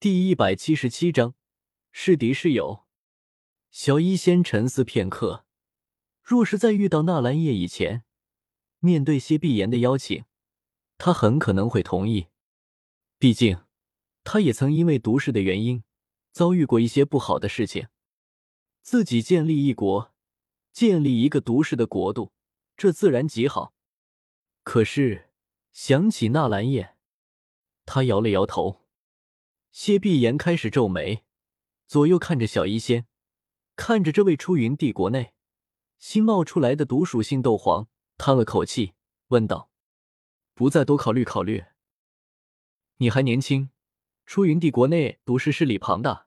第一百七十七章，是敌是友。小医仙沉思片刻，若是在遇到纳兰叶以前，面对谢碧言的邀请，他很可能会同意。毕竟，他也曾因为毒誓的原因，遭遇过一些不好的事情。自己建立一国，建立一个毒誓的国度，这自然极好。可是想起纳兰叶，他摇了摇头。谢碧言开始皱眉，左右看着小医仙，看着这位出云帝国内新冒出来的毒属性斗皇，叹了口气，问道：“不再多考虑考虑？你还年轻，出云帝国内毒师势力庞大，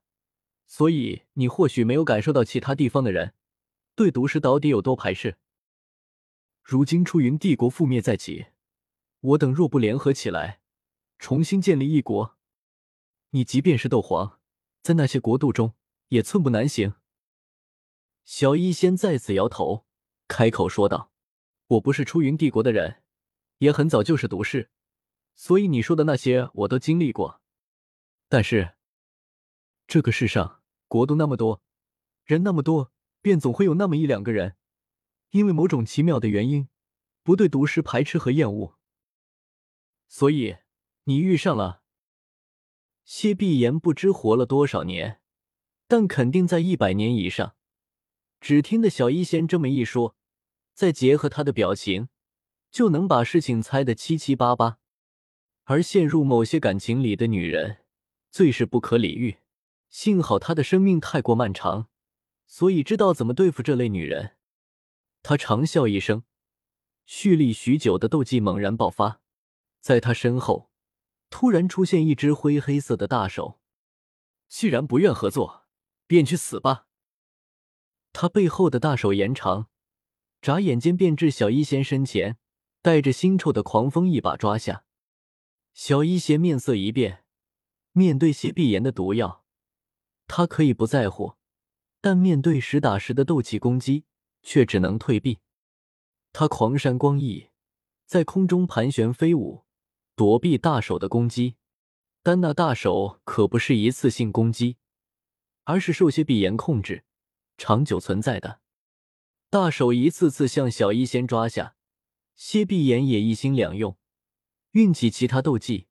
所以你或许没有感受到其他地方的人对毒师到底有多排斥。如今出云帝国覆灭在即，我等若不联合起来，重新建立一国。”你即便是斗皇，在那些国度中也寸步难行。小医仙再次摇头，开口说道：“我不是出云帝国的人，也很早就是毒士，所以你说的那些我都经历过。但是，这个世上国度那么多，人那么多，便总会有那么一两个人，因为某种奇妙的原因，不对毒师排斥和厌恶。所以，你遇上了。”谢碧言不知活了多少年，但肯定在一百年以上。只听得小医仙这么一说，再结合他的表情，就能把事情猜得七七八八。而陷入某些感情里的女人，最是不可理喻。幸好他的生命太过漫长，所以知道怎么对付这类女人。他长笑一声，蓄力许久的斗技猛然爆发，在他身后。突然出现一只灰黑色的大手，既然不愿合作，便去死吧！他背后的大手延长，眨眼间便至小医仙身前，带着腥臭的狂风一把抓下。小医仙面色一变，面对谢碧言的毒药，他可以不在乎，但面对实打实的斗气攻击，却只能退避。他狂扇光翼，在空中盘旋飞舞。躲避大手的攻击，但那大手可不是一次性攻击，而是受些碧炎控制、长久存在的。大手一次次向小医仙抓下，谢碧炎也一心两用，运起其他斗技，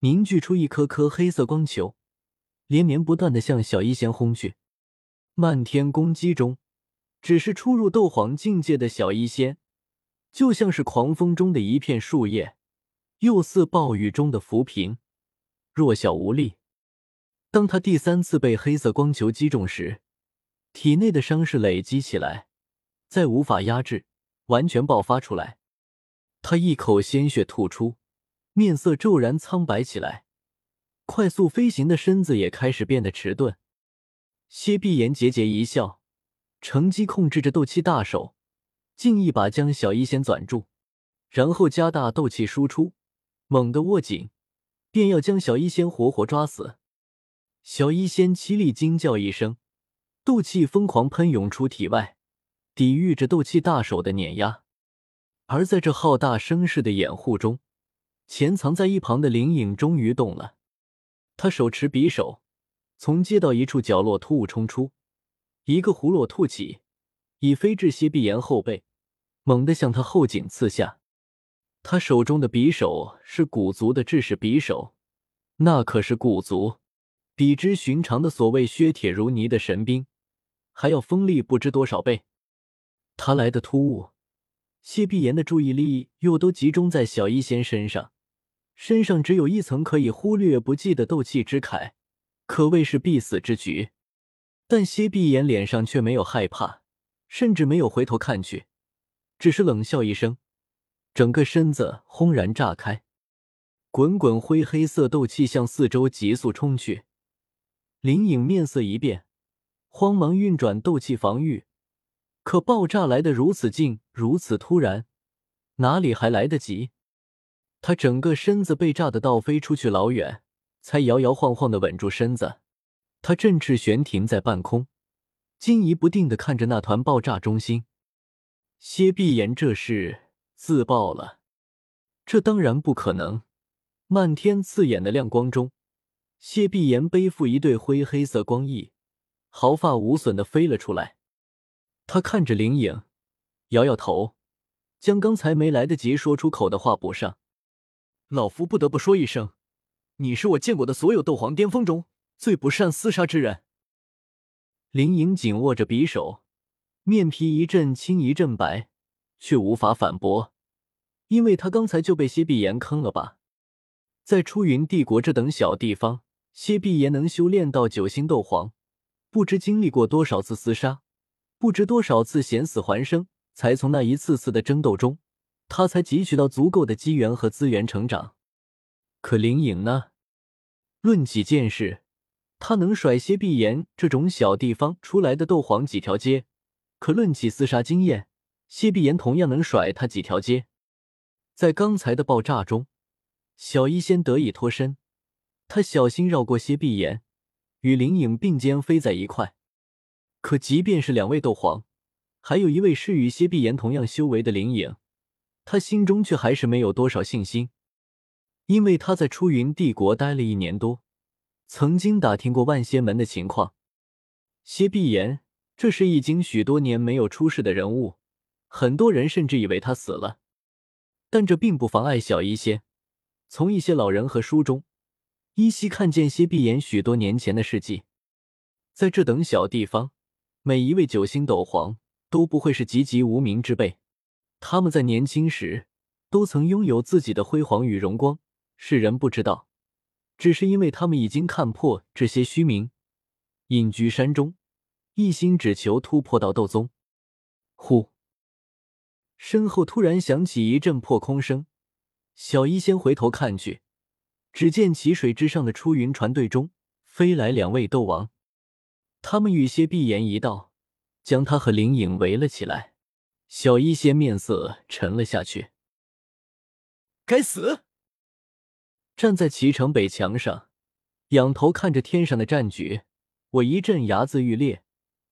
凝聚出一颗颗黑色光球，连绵不断的向小医仙轰去。漫天攻击中，只是初入斗皇境界的小医仙，就像是狂风中的一片树叶。又似暴雨中的浮萍，弱小无力。当他第三次被黑色光球击中时，体内的伤势累积起来，再无法压制，完全爆发出来。他一口鲜血吐出，面色骤然苍白起来，快速飞行的身子也开始变得迟钝。谢碧言桀桀一笑，乘机控制着斗气大手，竟一把将小医仙攥住，然后加大斗气输出。猛地握紧，便要将小医仙活活抓死。小医仙凄厉惊叫一声，斗气疯狂喷涌出体外，抵御着斗气大手的碾压。而在这浩大声势的掩护中，潜藏在一旁的灵影终于动了。他手持匕首，从街道一处角落突兀冲出，一个葫芦吐起，已飞至谢碧言后背，猛地向他后颈刺下。他手中的匕首是古族的制式匕首，那可是古族，比之寻常的所谓削铁如泥的神兵，还要锋利不知多少倍。他来的突兀，谢碧言的注意力又都集中在小医仙身上，身上只有一层可以忽略不计的斗气之铠，可谓是必死之局。但谢碧言脸上却没有害怕，甚至没有回头看去，只是冷笑一声。整个身子轰然炸开，滚滚灰黑色斗气向四周急速冲去。林影面色一变，慌忙运转斗气防御，可爆炸来得如此近，如此突然，哪里还来得及？他整个身子被炸得倒飞出去老远，才摇摇晃晃的稳住身子。他振翅悬停在半空，惊疑不定的看着那团爆炸中心。歇碧言这是。自爆了，这当然不可能。漫天刺眼的亮光中，谢碧言背负一对灰黑色光翼，毫发无损的飞了出来。他看着灵影，摇摇头，将刚才没来得及说出口的话补上：“老夫不得不说一声，你是我见过的所有斗皇巅峰中最不善厮杀之人。”灵影紧握着匕首，面皮一阵青一阵白，却无法反驳，因为他刚才就被谢碧言坑了吧？在出云帝国这等小地方。谢碧炎能修炼到九星斗皇，不知经历过多少次厮杀，不知多少次险死还生，才从那一次次的争斗中，他才汲取到足够的机缘和资源成长。可林影呢？论起见识，他能甩谢碧炎这种小地方出来的斗皇几条街；可论起厮杀经验，谢碧炎同样能甩他几条街。在刚才的爆炸中，小医仙得以脱身。他小心绕过谢碧炎，与灵影并肩飞在一块。可即便是两位斗皇，还有一位是与谢碧炎同样修为的灵影，他心中却还是没有多少信心。因为他在出云帝国待了一年多，曾经打听过万仙门的情况。谢碧炎这是已经许多年没有出世的人物，很多人甚至以为他死了。但这并不妨碍小医仙从一些老人和书中。依稀看见些闭眼许多年前的事迹，在这等小地方，每一位九星斗皇都不会是籍籍无名之辈。他们在年轻时都曾拥有自己的辉煌与荣光，世人不知道，只是因为他们已经看破这些虚名，隐居山中，一心只求突破到斗宗。呼！身后突然响起一阵破空声，小医仙回头看去。只见奇水之上的出云船队中飞来两位斗王，他们与谢碧言一道，将他和灵影围了起来。小医仙面色沉了下去。该死！站在齐城北墙上，仰头看着天上的战局，我一阵牙眦欲裂，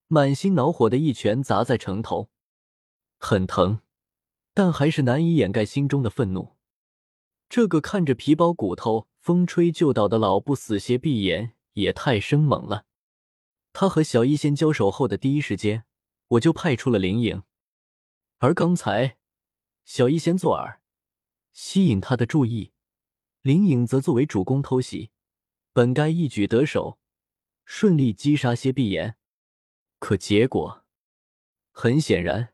满心恼火的一拳砸在城头，很疼，但还是难以掩盖心中的愤怒。这个看着皮包骨头、风吹就倒的老不死邪闭眼也太生猛了。他和小医仙交手后的第一时间，我就派出了灵影，而刚才小医仙作饵，吸引他的注意，灵影则作为主攻偷袭，本该一举得手，顺利击杀邪闭眼。可结果很显然，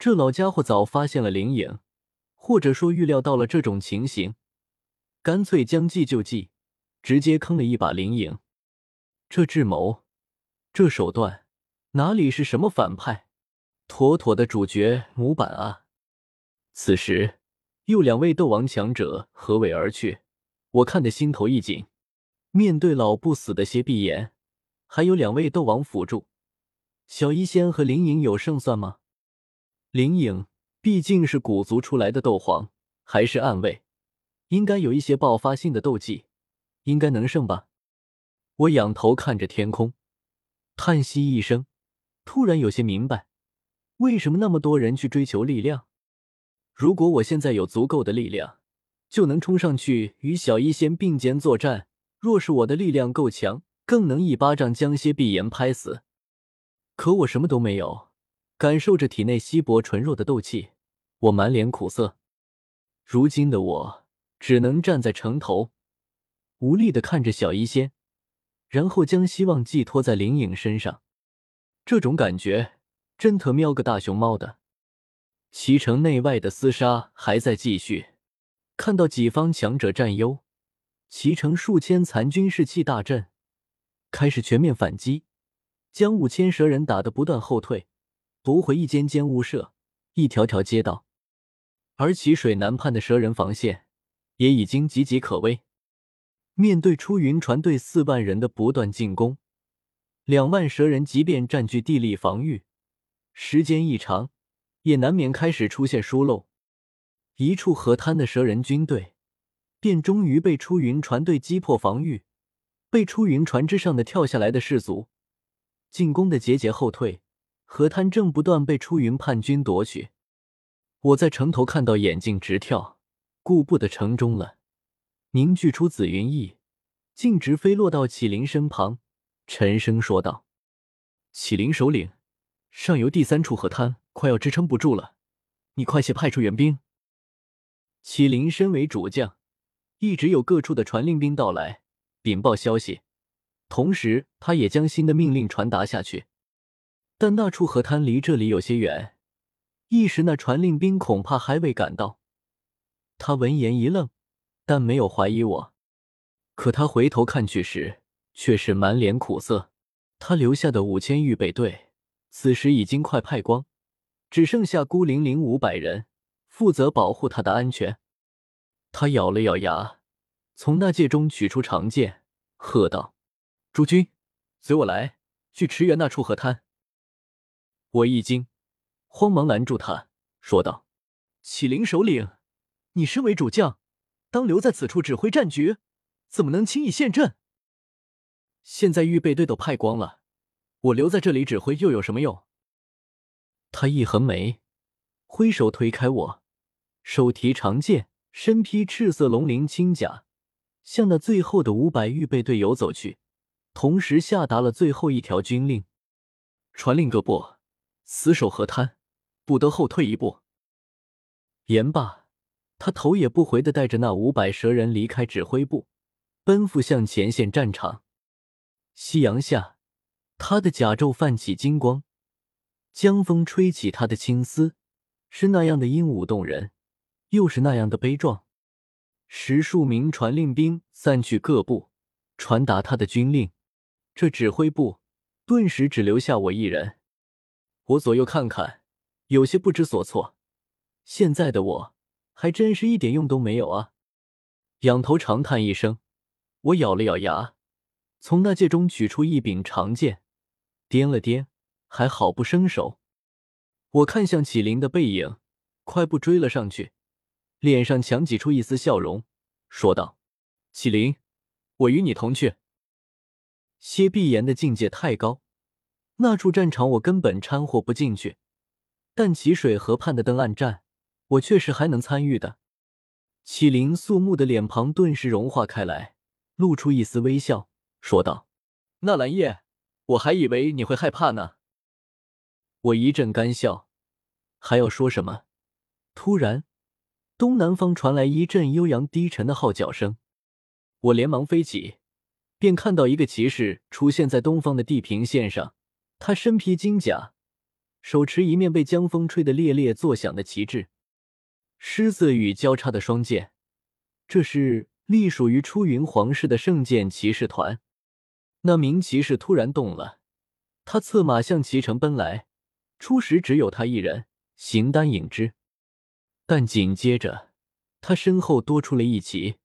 这老家伙早发现了灵影。或者说预料到了这种情形，干脆将计就计，直接坑了一把灵影。这智谋，这手段，哪里是什么反派，妥妥的主角模板啊！此时，又两位斗王强者合围而去，我看得心头一紧。面对老不死的邪闭眼，还有两位斗王辅助，小医仙和灵影有胜算吗？灵影。毕竟是古族出来的斗皇，还是暗卫，应该有一些爆发性的斗技，应该能胜吧。我仰头看着天空，叹息一声，突然有些明白，为什么那么多人去追求力量。如果我现在有足够的力量，就能冲上去与小医仙并肩作战；若是我的力量够强，更能一巴掌将些碧炎拍死。可我什么都没有。感受着体内稀薄纯弱的斗气，我满脸苦涩。如今的我只能站在城头，无力的看着小医仙，然后将希望寄托在灵影身上。这种感觉真特喵个大熊猫的！齐城内外的厮杀还在继续，看到己方强者占优，齐城数千残军士气大振，开始全面反击，将五千蛇人打得不断后退。夺回一间间屋舍，一条条街道，而齐水南畔的蛇人防线也已经岌岌可危。面对出云船队四万人的不断进攻，两万蛇人即便占据地利防御，时间一长，也难免开始出现疏漏。一处河滩的蛇人军队，便终于被出云船队击破防御，被出云船之上的跳下来的士卒进攻的节节后退。河滩正不断被出云叛军夺取，我在城头看到眼睛直跳，顾不得城中了，凝聚出紫云翼，径直飞落到启灵身旁，沉声说道：“启灵首领，上游第三处河滩快要支撑不住了，你快些派出援兵。”启灵身为主将，一直有各处的传令兵到来禀报消息，同时他也将新的命令传达下去。但那处河滩离这里有些远，一时那传令兵恐怕还未赶到。他闻言一愣，但没有怀疑我。可他回头看去时，却是满脸苦涩。他留下的五千预备队，此时已经快派光，只剩下孤零零五百人。负责保护他的安全。他咬了咬牙，从那戒中取出长剑，喝道：“诸军，随我来，去驰援那处河滩。”我一惊，慌忙拦住他，说道：“启灵首领，你身为主将，当留在此处指挥战局，怎么能轻易陷阵？现在预备队都派光了，我留在这里指挥又有什么用？”他一横眉，挥手推开我。手提长剑，身披赤色龙鳞轻甲，向那最后的五百预备队游走去，同时下达了最后一条军令：传令各部，死守河滩，不得后退一步。言罢，他头也不回的带着那五百蛇人离开指挥部，奔赴向前线战场。夕阳下，他的甲胄泛起金光，江风吹起他的青丝，是那样的英武动人。又是那样的悲壮，十数名传令兵散去各部，传达他的军令。这指挥部顿时只留下我一人。我左右看看，有些不知所措。现在的我还真是一点用都没有啊！仰头长叹一声，我咬了咬牙，从那戒中取出一柄长剑，掂了掂，还好不生手。我看向启灵的背影，快步追了上去。脸上强挤出一丝笑容，说道：“启灵，我与你同去。”歇碧岩的境界太高，那处战场我根本掺和不进去。但齐水河畔的登岸战，我确实还能参与的。启灵肃穆的脸庞顿时融化开来，露出一丝微笑，说道：“纳兰叶，我还以为你会害怕呢。”我一阵干笑，还要说什么？突然。东南方传来一阵悠扬低沉的号角声，我连忙飞起，便看到一个骑士出现在东方的地平线上。他身披金甲，手持一面被江风吹得猎猎作响的旗帜，狮子与交叉的双剑。这是隶属于出云皇室的圣剑骑士团。那名骑士突然动了，他策马向骑城奔来。初时只有他一人，形单影只。但紧接着，他身后多出了一骑、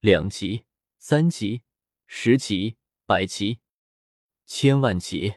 两骑、三骑、十骑、百骑、千万骑。